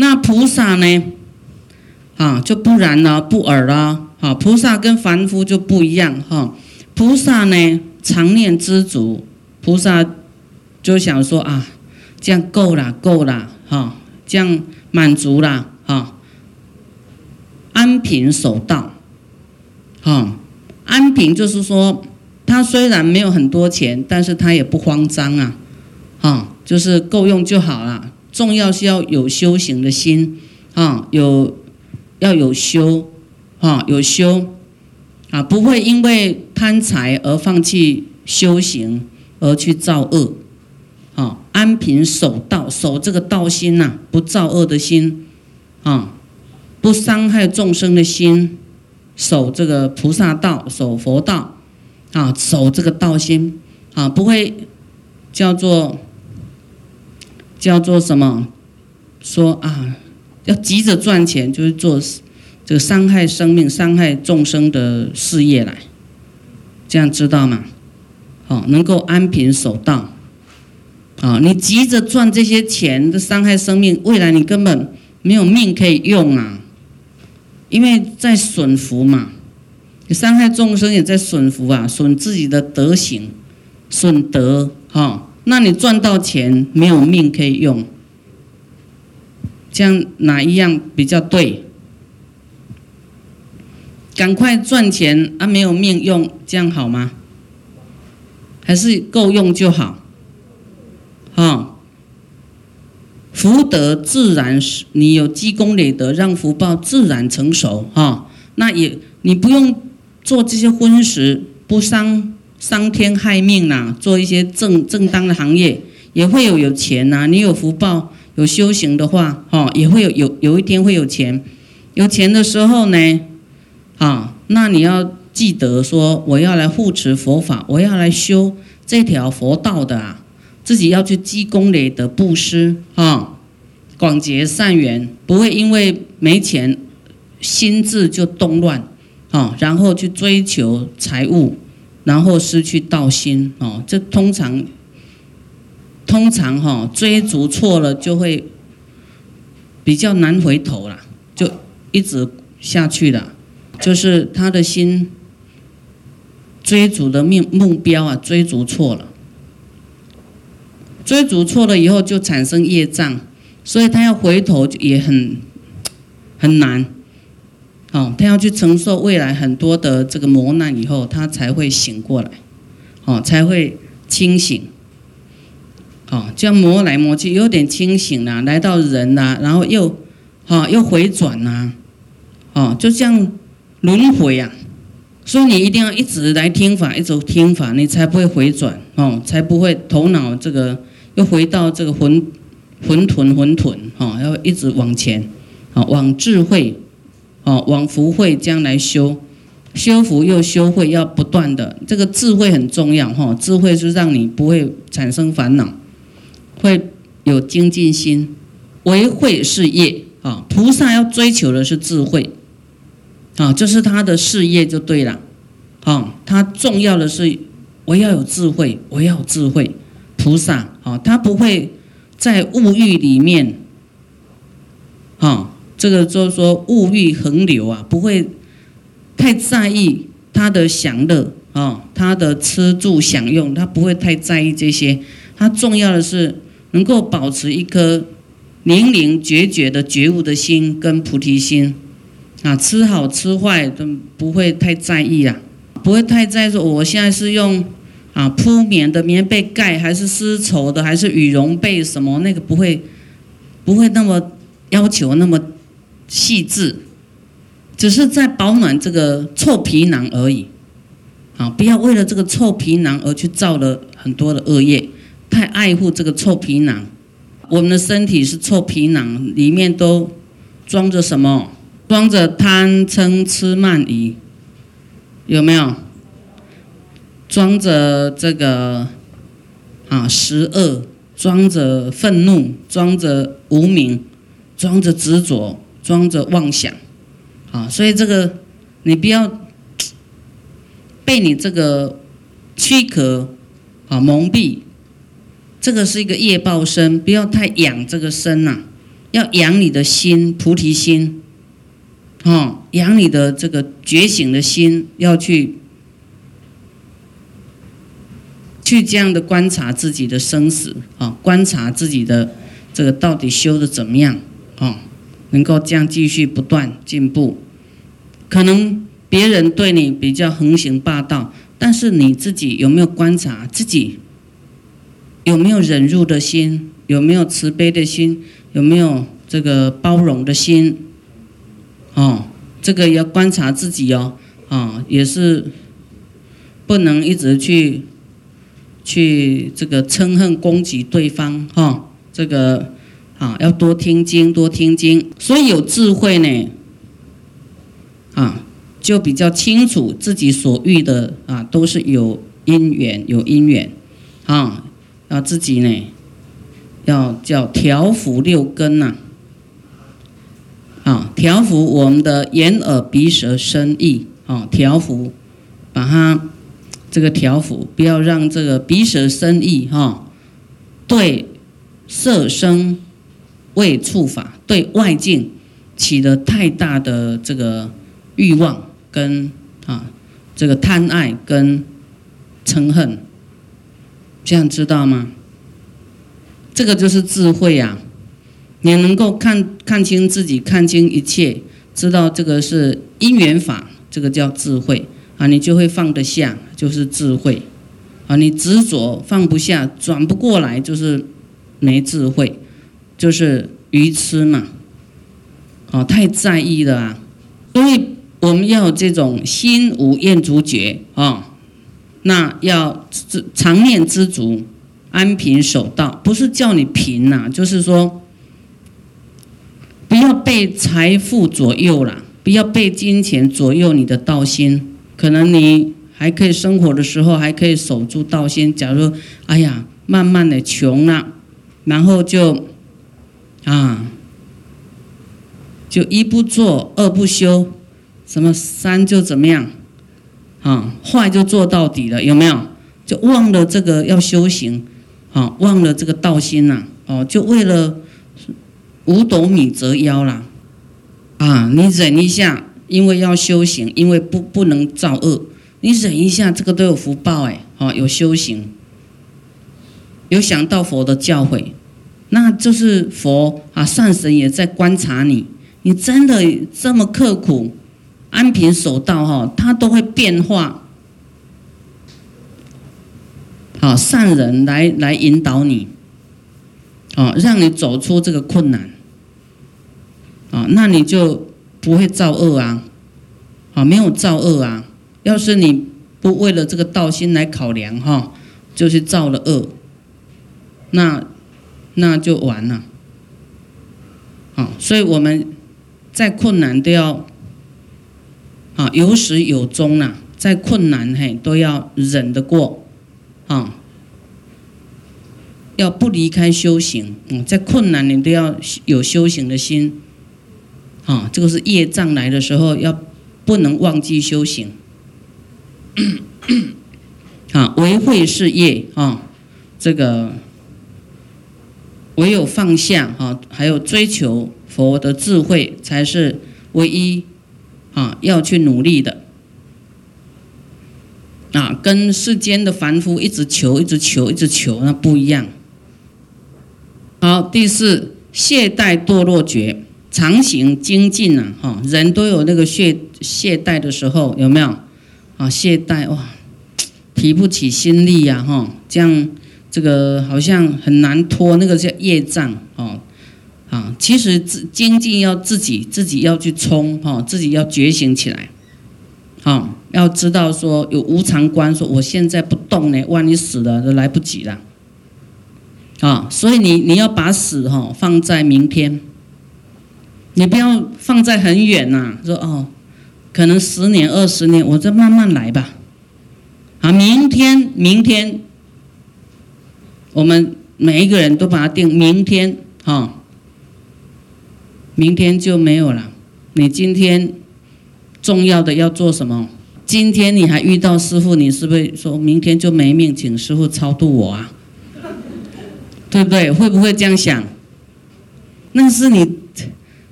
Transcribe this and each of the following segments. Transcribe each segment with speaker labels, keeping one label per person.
Speaker 1: 那菩萨呢？啊，就不然了，不尔了。啊，菩萨跟凡夫就不一样哈。菩萨呢，常念知足，菩萨就想说啊，这样够了，够了，哈，这样满足了，哈，安贫守道，哈，安贫就是说，他虽然没有很多钱，但是他也不慌张啊，哈，就是够用就好了。重要是要有修行的心，啊，有要有修。啊，有修啊，不会因为贪财而放弃修行，而去造恶。啊，安贫守道，守这个道心呐，不造恶的心，啊，不伤害众生的心，守这个菩萨道，守佛道，啊，守这个道心，啊，不会叫做叫做什么？说啊，要急着赚钱，就是做。这个伤害生命、伤害众生的事业来，这样知道吗？好，能够安贫守道。啊，你急着赚这些钱，的伤害生命，未来你根本没有命可以用啊！因为在损福嘛，你伤害众生也在损福啊，损自己的德行，损德哈。那你赚到钱没有命可以用，这样哪一样比较对？赶快赚钱啊！没有命用，这样好吗？还是够用就好。哈，福德自然是你有积功累德，让福报自然成熟。哈，那也你不用做这些荤食，不伤伤天害命呐。做一些正正当的行业，也会有有钱呐。你有福报，有修行的话，哈，也会有有有一天会有钱。有钱的时候呢？啊，那你要记得说，我要来护持佛法，我要来修这条佛道的啊，自己要去积功累德、布施啊，广结善缘，不会因为没钱，心智就动乱啊，然后去追求财物，然后失去道心哦。这通常，通常哈，追逐错了就会比较难回头了，就一直下去了。就是他的心追逐的目目标啊，追逐错了，追逐错了以后就产生业障，所以他要回头也很很难，哦，他要去承受未来很多的这个磨难以后，他才会醒过来，哦，才会清醒，哦，这样磨来磨去，有点清醒了，来到人呐，然后又，哈，又回转呐，哦，就这样。轮回呀，所以你一定要一直来听法，一直听法，你才不会回转。哦，才不会头脑这个又回到这个混混沌混沌哦，要一直往前，哦，往智慧，哦，往福慧将来修，修福又修慧，要不断的，这个智慧很重要哈，智慧是让你不会产生烦恼，会有精进心，为慧是业啊，菩萨要追求的是智慧。啊，这是他的事业就对了，啊，他重要的是我要有智慧，我要有智慧，菩萨啊，他不会在物欲里面，啊，这个就是说物欲横流啊，不会太在意他的享乐啊，他的吃住享用，他不会太在意这些，他重要的是能够保持一颗宁宁决绝的觉悟的心跟菩提心。啊，吃好吃坏都不会太在意啊，不会太在意说我现在是用啊铺棉的棉被盖，还是丝绸的，还是羽绒被什么那个不会，不会那么要求那么细致，只是在保暖这个臭皮囊而已。啊，不要为了这个臭皮囊而去造了很多的恶业，太爱护这个臭皮囊。我们的身体是臭皮囊，里面都装着什么？装着贪嗔痴慢疑，有没有？装着这个啊十恶，装着愤怒，装着无名，装着执着，装着妄想，啊！所以这个你不要被你这个躯壳啊蒙蔽，这个是一个业报身，不要太养这个身呐，要养你的心，菩提心，哦，养你的这个觉醒的心，要去去这样的观察自己的生死啊，观察自己的这个到底修的怎么样啊，能够这样继续不断进步。可能别人对你比较横行霸道，但是你自己有没有观察自己有没有忍辱的心，有没有慈悲的心？有没有这个包容的心？哦，这个要观察自己哦，啊，也是不能一直去去这个嗔恨攻击对方哈。这个啊，要多听经，多听经。所以有智慧呢，啊，就比较清楚自己所遇的啊，都是有因缘，有因缘啊，要自己呢。要叫调伏六根呐，啊，调伏我们的眼耳鼻舌身意，啊，调伏，把它这个调伏，不要让这个鼻舌身意哈，对色声味触法对外境起了太大的这个欲望跟啊这个贪爱跟嗔恨，这样知道吗？这个就是智慧呀！你能够看看清自己，看清一切，知道这个是因缘法，这个叫智慧啊！你就会放得下，就是智慧啊！你执着放不下，转不过来，就是没智慧，就是愚痴嘛！哦，太在意了啊！所以我们要这种心无厌足觉啊，那要常念知足。安贫守道不是叫你贫呐，就是说不要被财富左右了，不要被金钱左右你的道心。可能你还可以生活的时候，还可以守住道心。假如哎呀，慢慢的穷了，然后就啊，就一不做二不休，什么三就怎么样啊，坏就做到底了，有没有？就忘了这个要修行。啊，忘了这个道心呐！哦，就为了五斗米折腰啦！啊，你忍一下，因为要修行，因为不不能造恶，你忍一下，这个都有福报哎！啊，有修行，有想到佛的教诲，那就是佛啊，善神也在观察你，你真的这么刻苦，安贫守道哈，他都会变化。好，善人来来引导你，哦，让你走出这个困难，啊，那你就不会造恶啊，啊，没有造恶啊。要是你不为了这个道心来考量哈，就是造了恶，那那就完了。好，所以我们在困难都要啊有始有终呐，在困难嘿都要忍得过。啊，要不离开修行，嗯，在困难你都要有修行的心，啊，这个是业障来的时候要不能忘记修行，啊，为慧是业啊，这个唯有放下哈，还有追求佛的智慧才是唯一啊要去努力的。啊，跟世间的凡夫一直求、一直求、一直求，那不一样。好，第四，懈怠堕落觉，常行精进啊，哈，人都有那个懈懈怠的时候，有没有？啊，懈怠哇，提不起心力呀，哈，这样这个好像很难拖，那个叫业障，哦，啊，其实自精进要自己自己要去冲，哈，自己要觉醒起来。啊，要知道说有无常观，说我现在不动呢，万一死了都来不及了。啊，所以你你要把死哈放在明天，你不要放在很远呐。说哦，可能十年二十年，我再慢慢来吧。啊，明天明天，我们每一个人都把它定明天，哈，明天就没有了。你今天。重要的要做什么？今天你还遇到师傅，你是不是说明天就没命，请师傅超度我啊？对不对？会不会这样想？那是你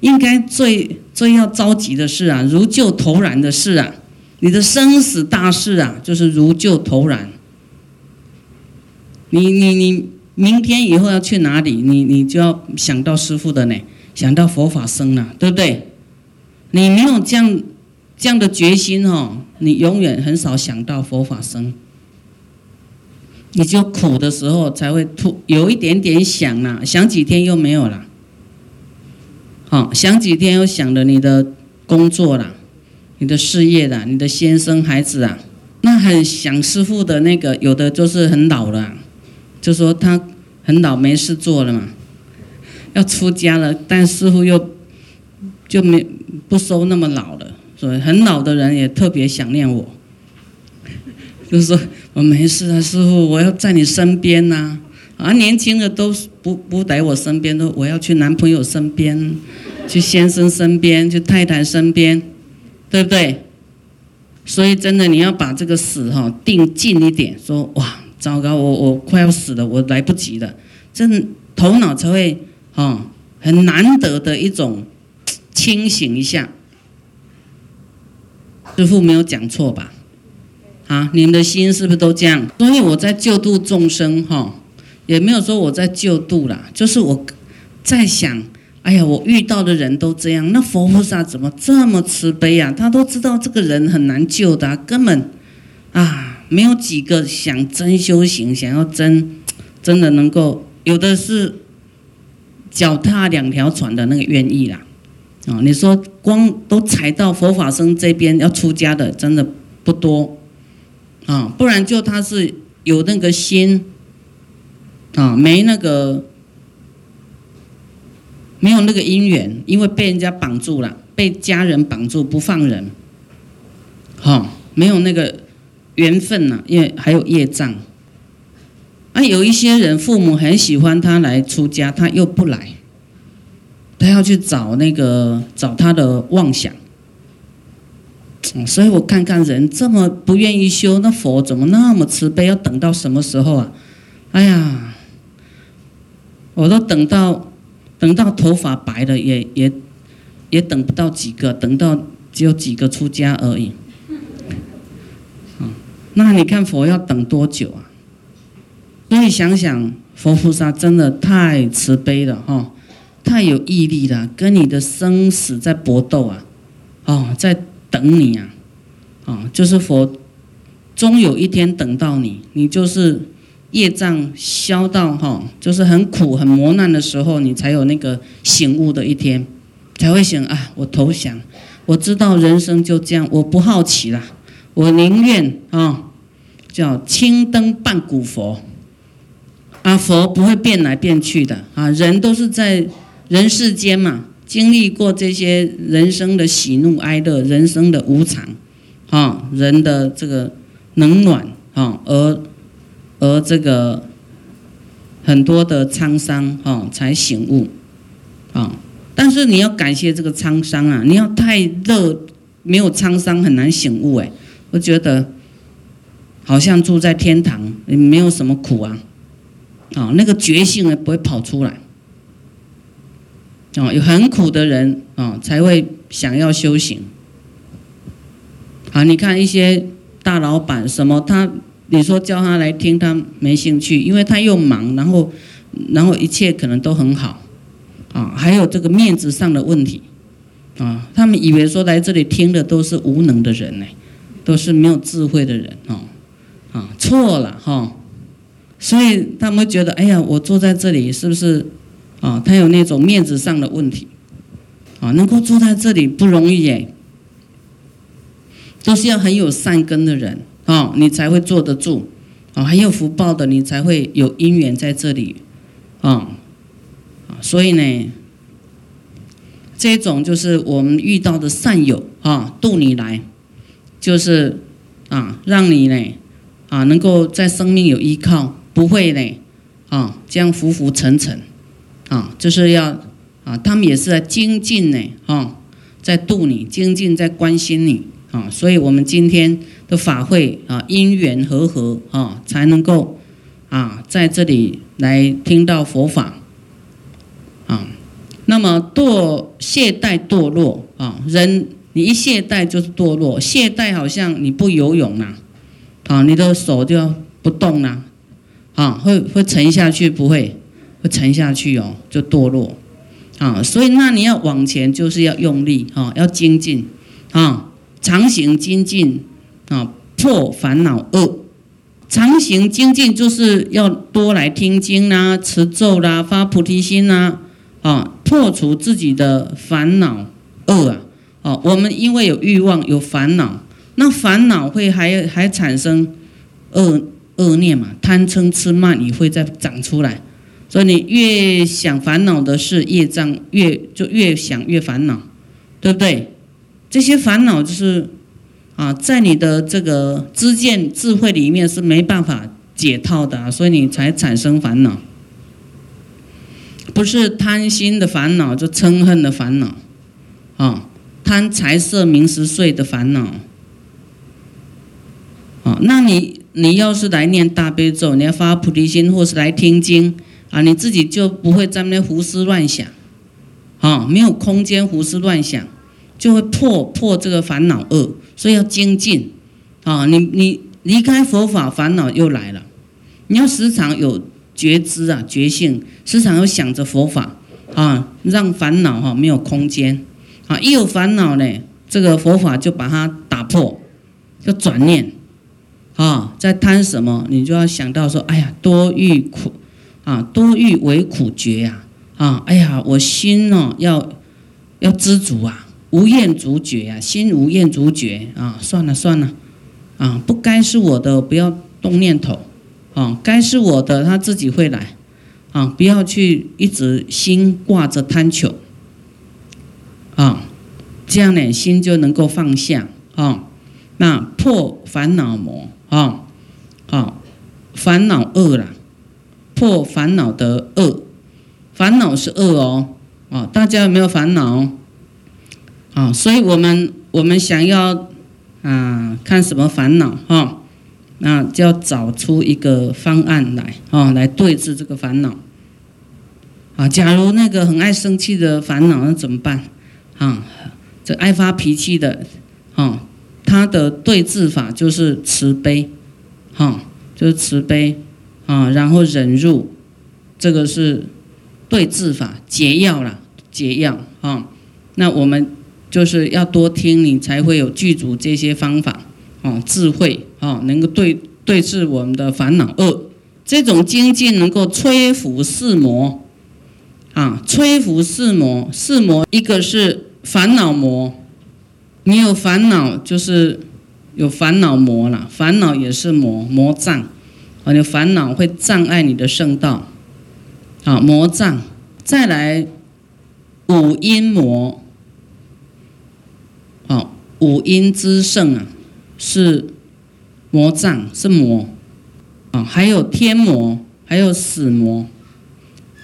Speaker 1: 应该最最要着急的事啊，如救头然的事啊，你的生死大事啊，就是如救头然。你你你明天以后要去哪里？你你就要想到师傅的呢，想到佛法僧了，对不对？你没有这样这样的决心哦，你永远很少想到佛法僧。你就苦的时候才会突有一点点想啦，想几天又没有了。好，想几天又想了你的工作啦，你的事业啦，你的先生孩子啊，那很想师傅的那个，有的就是很老了，就说他很老没事做了嘛，要出家了，但师傅又就没不收那么老了，所以很老的人也特别想念我，就是说。我没事啊，师傅，我要在你身边呐。啊，年轻的都不不在我身边，都我要去男朋友身边，去先生身边，去太太身边，对不对？所以真的，你要把这个死哈定近一点，说哇，糟糕，我我快要死了，我来不及了，这头脑才会哈很难得的一种清醒一下。师傅没有讲错吧？啊，你们的心是不是都这样？所以我在救度众生，哈，也没有说我在救度啦，就是我在想，哎呀，我遇到的人都这样，那佛菩萨怎么这么慈悲啊？他都知道这个人很难救的，根本啊，没有几个想真修行，想要真真的能够，有的是脚踏两条船的那个愿意啦。啊，你说光都踩到佛法僧这边要出家的，真的不多。啊，不然就他是有那个心，啊，没那个，没有那个因缘，因为被人家绑住了，被家人绑住不放人，哈，没有那个缘分呐，因为还有业障。啊，有一些人父母很喜欢他来出家，他又不来，他要去找那个找他的妄想。所以我看看人这么不愿意修，那佛怎么那么慈悲？要等到什么时候啊？哎呀，我都等到等到头发白了，也也也等不到几个，等到只有几个出家而已。那你看佛要等多久啊？所以想想佛菩萨真的太慈悲了哈，太有毅力了，跟你的生死在搏斗啊，哦，在。等你啊，啊，就是佛，终有一天等到你，你就是业障消到哈，就是很苦很磨难的时候，你才有那个醒悟的一天，才会醒啊，我投降，我知道人生就这样，我不好奇了，我宁愿啊，叫青灯伴古佛，啊，佛不会变来变去的啊，人都是在人世间嘛。经历过这些人生的喜怒哀乐，人生的无常，啊，人的这个冷暖，啊，而而这个很多的沧桑，啊，才醒悟，啊，但是你要感谢这个沧桑啊，你要太热，没有沧桑很难醒悟，哎，我觉得好像住在天堂，也没有什么苦啊，啊，那个觉性呢不会跑出来。哦，有很苦的人啊，才会想要修行。啊，你看一些大老板什么，他你说叫他来听，他没兴趣，因为他又忙，然后然后一切可能都很好，啊，还有这个面子上的问题，啊，他们以为说来这里听的都是无能的人呢，都是没有智慧的人哦，啊，错了哈，所以他们觉得，哎呀，我坐在这里是不是？啊，他有那种面子上的问题，啊，能够坐在这里不容易耶，都是要很有善根的人啊，你才会坐得住，啊，很有福报的，你才会有因缘在这里，啊，啊，所以呢，这种就是我们遇到的善友啊，渡你来，就是啊，让你呢，啊，能够在生命有依靠，不会呢，啊，这样浮浮沉沉。啊，就是要啊，他们也是在精进呢，哈，在度你，精进在关心你，啊，所以我们今天的法会啊，因缘和合啊，才能够啊，在这里来听到佛法，啊，那么堕懈怠堕落啊，人你一懈怠就是堕落，懈怠好像你不游泳，啊，啊你的手就要不动啦，啊，会会沉下去不会？会沉下去哦，就堕落，啊，所以那你要往前就是要用力啊，要精进啊，常行精进啊，破烦恼恶。常行精进就是要多来听经啦、持咒啦、发菩提心啦，啊，破除自己的烦恼恶啊！啊，我们因为有欲望、有烦恼，那烦恼会还还产生恶恶念嘛？贪嗔痴慢疑会再长出来，所以你越想烦恼的事，业障越就越想越烦恼，对不对？这些烦恼就是。啊，在你的这个知见智慧里面是没办法解套的，所以你才产生烦恼。不是贪心的烦恼，就嗔恨的烦恼，啊，贪财色名食睡的烦恼。啊，那你你要是来念大悲咒，你要发菩提心，或是来听经，啊，你自己就不会在那胡思乱想，啊，没有空间胡思乱想。就会破破这个烦恼恶，所以要精进啊！你你离开佛法，烦恼又来了。你要时常有觉知啊，觉性，时常要想着佛法啊，让烦恼哈没有空间啊！一有烦恼呢，这个佛法就把它打破，就转念啊，在贪什么，你就要想到说：哎呀，多欲苦啊，多欲为苦觉呀啊！哎呀，我心哦要要知足啊！无厌足觉呀，心无厌足觉啊！算了算了，啊，不该是我的，不要动念头，啊，该是我的，他自己会来，啊，不要去一直心挂着贪求，啊，这样呢，心就能够放下，啊，那破烦恼魔，啊，好，烦恼恶了，破烦恼的恶，烦恼是恶哦，啊，大家有没有烦恼？啊，所以我们我们想要啊，看什么烦恼哈，那就要找出一个方案来啊，来对治这个烦恼。啊，假如那个很爱生气的烦恼，那怎么办？啊，这爱发脾气的，啊，他的对治法就是慈悲，哈，就是慈悲啊，然后忍辱，这个是对治法解药了，解药啊，那我们。就是要多听，你才会有具足这些方法，哦，智慧，哦，能够对对治我们的烦恼恶。这种精进能够摧伏四魔，啊，摧伏四魔。四魔一个是烦恼魔，你有烦恼就是有烦恼魔了，烦恼也是魔魔障，啊，你烦恼会障碍你的圣道，啊，魔障。再来五阴魔啊。五阴之圣啊，是魔障，是魔啊，还有天魔，还有死魔，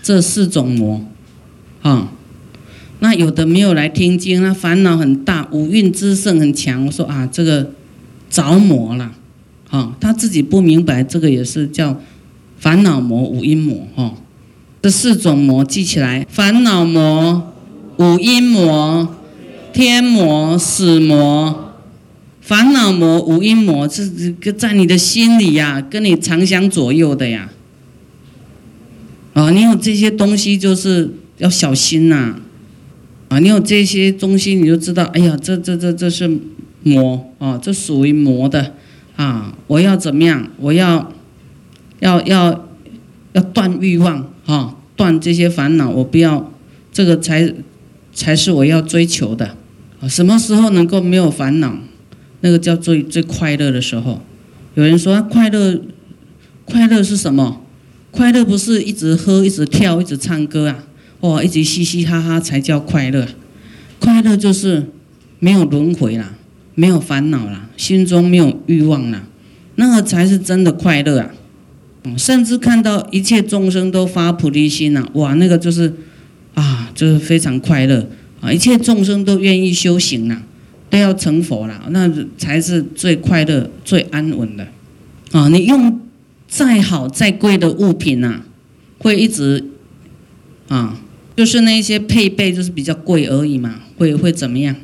Speaker 1: 这四种魔啊。那有的没有来听经，那烦恼很大，五蕴之盛很强。我说啊，这个着魔了啊，他自己不明白，这个也是叫烦恼魔、五阴魔哈。这四种魔记起来：烦恼魔、五阴魔。天魔、死魔、烦恼魔、五阴魔，这这在你的心里呀，跟你常相左右的呀。啊，你有这些东西，就是要小心呐。啊你有这些东西，你就知道，哎呀，这这这这是魔啊，这属于魔的啊。我要怎么样？我要要要要断欲望啊，断这些烦恼，我不要这个才才是我要追求的啊。什么时候能够没有烦恼？那个叫最最快乐的时候。有人说快乐，快乐是什么？快乐不是一直喝、一直跳、一直唱歌啊？哇，一直嘻嘻哈哈才叫快乐。快乐就是没有轮回啦，没有烦恼啦，心中没有欲望啦，那个才是真的快乐啊！甚至看到一切众生都发菩提心呐，哇，那个就是啊，就是非常快乐。啊，一切众生都愿意修行啦，都要成佛啦，那才是最快乐、最安稳的。啊，你用再好再贵的物品呐，会一直啊就是那些配备就是比较贵而已嘛，会会怎么样？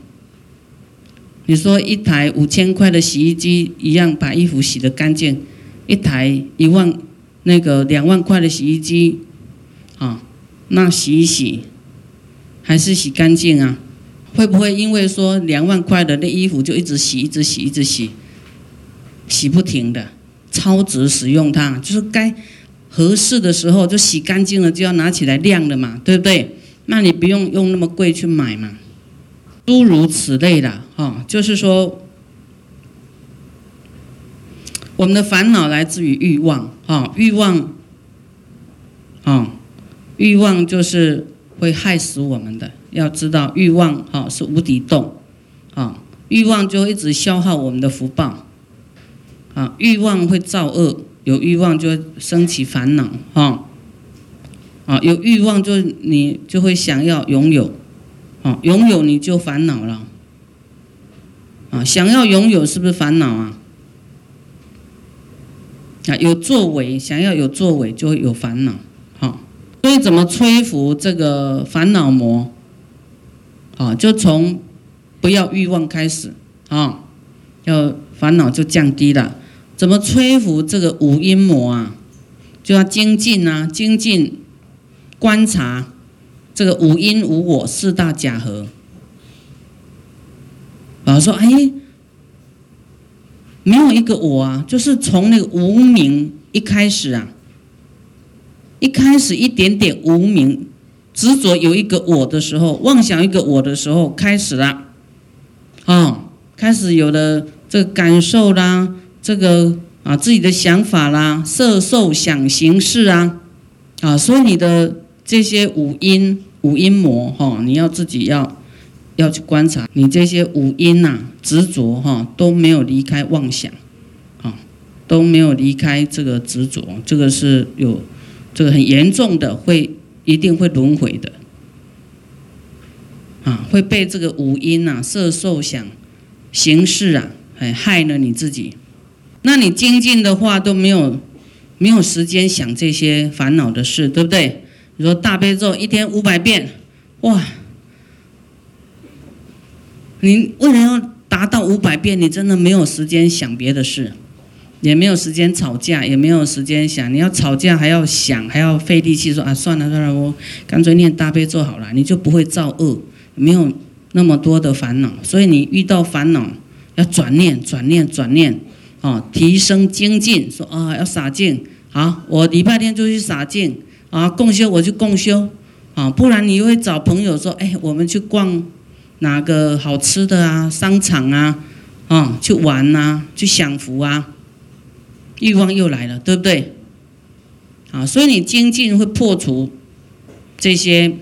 Speaker 1: 你说一台五千块的洗衣机一样把衣服洗得干净，一台一万那个两万块的洗衣机，啊，那洗一洗还是洗干净啊？会不会因为说两万块的那衣服就一直洗、一直洗、一直洗，洗不停的？超值使用它，就是该合适的时候就洗干净了，就要拿起来晾了嘛，对不对？那你不用用那么贵去买嘛，诸如此类的，哈，就是说我们的烦恼来自于欲望，哈，欲望，啊，欲望就是会害死我们的。要知道，欲望，哈，是无底洞，啊，欲望就一直消耗我们的福报。啊，欲望会造恶，有欲望就会升起烦恼，哈，啊，有欲望就你就会想要拥有，啊，拥有你就烦恼了，啊，想要拥有是不是烦恼啊？啊，有作为，想要有作为就会有烦恼，好，所以怎么摧伏这个烦恼魔？啊，就从不要欲望开始，啊，要烦恼就降低了。怎么摧伏这个五阴魔啊？就要精进啊，精进观察这个五阴无我四大假合。啊，说哎，没有一个我啊，就是从那个无名一开始啊，一开始一点点无名执着有一个我的时候，妄想一个我的时候开始了，啊，开始有了这个感受啦。这个啊，自己的想法啦，色受想行识啊，啊，所以你的这些五阴五阴魔哈，你要自己要要去观察，你这些五阴呐执着哈都没有离开妄想，啊，都没有离开这个执着，这个是有这个很严重的，会一定会轮回的，啊，会被这个五阴呐色受想行识啊，哎害了你自己。那你精进的话都没有没有时间想这些烦恼的事，对不对？你说大悲咒一天五百遍，哇！你为了要达到五百遍，你真的没有时间想别的事，也没有时间吵架，也没有时间想。你要吵架还要想，还要费力气说啊，算了算了，我干脆念大悲咒好了，你就不会造恶，没有那么多的烦恼。所以你遇到烦恼要转念，转念，转念。啊，提升精进，说啊要洒净，好，我礼拜天就去洒净，啊，共修我去共修，啊，不然你会找朋友说，哎，我们去逛哪个好吃的啊，商场啊，啊，去玩呐，去享福啊，欲望又来了，对不对？啊，所以你精进会破除这些